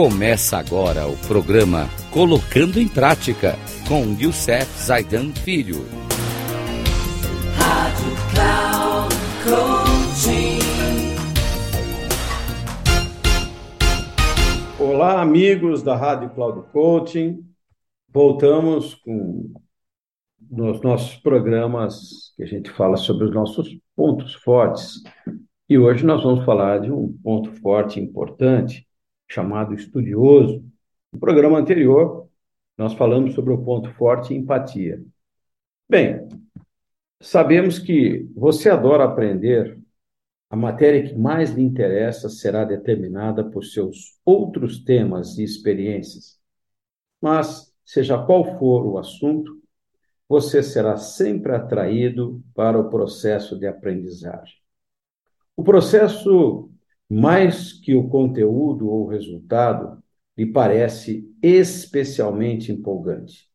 Começa agora o programa Colocando em Prática com Youssef Zaidan Filho. Rádio Cloud Coaching. Olá, amigos da Rádio Cloud Coaching. Voltamos com nos nossos programas que a gente fala sobre os nossos pontos fortes. E hoje nós vamos falar de um ponto forte importante chamado estudioso. No programa anterior, nós falamos sobre o ponto forte empatia. Bem, sabemos que você adora aprender, a matéria que mais lhe interessa será determinada por seus outros temas e experiências. Mas, seja qual for o assunto, você será sempre atraído para o processo de aprendizagem. O processo mais que o conteúdo ou resultado, lhe parece especialmente empolgante.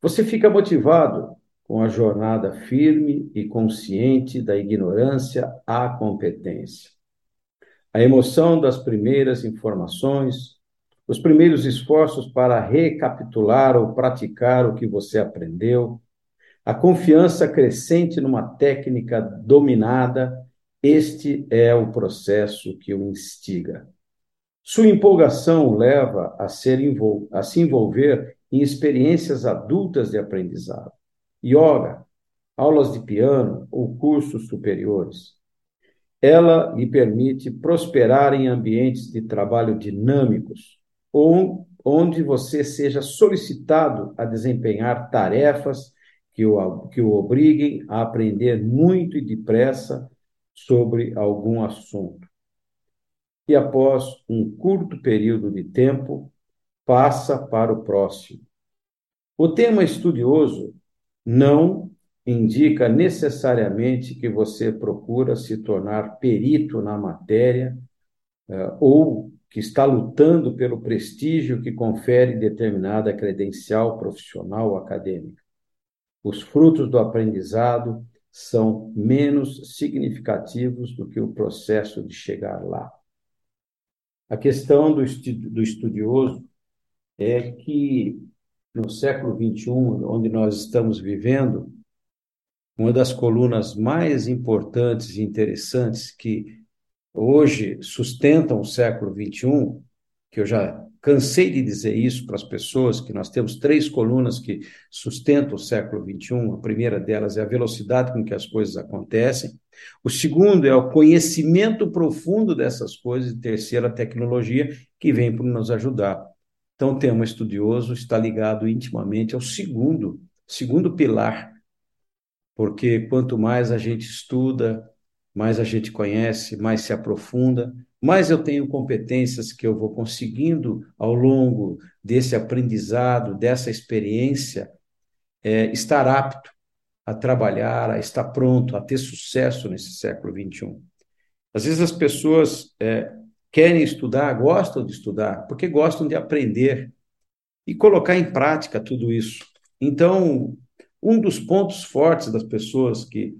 Você fica motivado com a jornada firme e consciente da ignorância à competência. A emoção das primeiras informações, os primeiros esforços para recapitular ou praticar o que você aprendeu, a confiança crescente numa técnica dominada este é o processo que o instiga. Sua empolgação o leva a, ser a se envolver em experiências adultas de aprendizado, yoga, aulas de piano ou cursos superiores. Ela lhe permite prosperar em ambientes de trabalho dinâmicos, onde você seja solicitado a desempenhar tarefas que o, que o obriguem a aprender muito e depressa sobre algum assunto. E após um curto período de tempo, passa para o próximo. O tema estudioso não indica necessariamente que você procura se tornar perito na matéria uh, ou que está lutando pelo prestígio que confere determinada credencial profissional ou acadêmica. Os frutos do aprendizado são menos significativos do que o processo de chegar lá. A questão do, estudioso é que no século XXI, onde nós estamos vivendo, uma das colunas mais importantes e interessantes que hoje sustentam o século XXI, que eu já Cansei de dizer isso para as pessoas, que nós temos três colunas que sustentam o século XXI. A primeira delas é a velocidade com que as coisas acontecem. O segundo é o conhecimento profundo dessas coisas. E terceiro, a tecnologia, que vem para nos ajudar. Então, o tema estudioso está ligado intimamente ao segundo, segundo pilar, porque quanto mais a gente estuda, mais a gente conhece, mais se aprofunda, mais eu tenho competências que eu vou conseguindo ao longo desse aprendizado, dessa experiência, é, estar apto a trabalhar, a estar pronto, a ter sucesso nesse século XXI. Às vezes as pessoas é, querem estudar, gostam de estudar, porque gostam de aprender e colocar em prática tudo isso. Então, um dos pontos fortes das pessoas que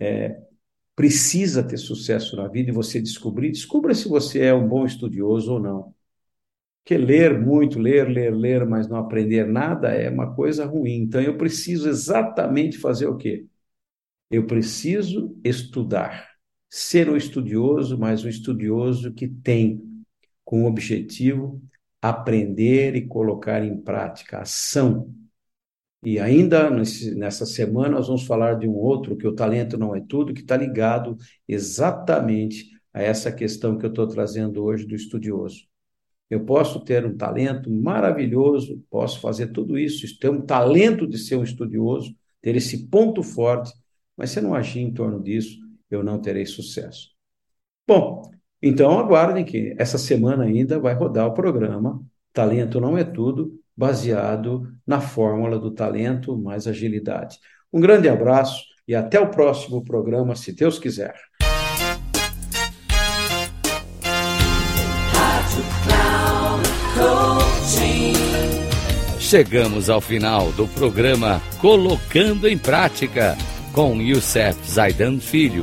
é, precisa ter sucesso na vida e você descobrir, descubra se você é um bom estudioso ou não. Porque ler muito, ler, ler, ler, mas não aprender nada é uma coisa ruim. Então eu preciso exatamente fazer o quê? Eu preciso estudar. Ser um estudioso, mas um estudioso que tem como objetivo aprender e colocar em prática ação e ainda nessa semana nós vamos falar de um outro, que o talento não é tudo, que está ligado exatamente a essa questão que eu estou trazendo hoje do estudioso. Eu posso ter um talento maravilhoso, posso fazer tudo isso, ter um talento de ser um estudioso, ter esse ponto forte, mas se eu não agir em torno disso, eu não terei sucesso. Bom, então aguardem que essa semana ainda vai rodar o programa Talento Não É Tudo, baseado na fórmula do talento mais agilidade. Um grande abraço e até o próximo programa, se Deus quiser. Chegamos ao final do programa Colocando em Prática com Youssef Zaidan Filho.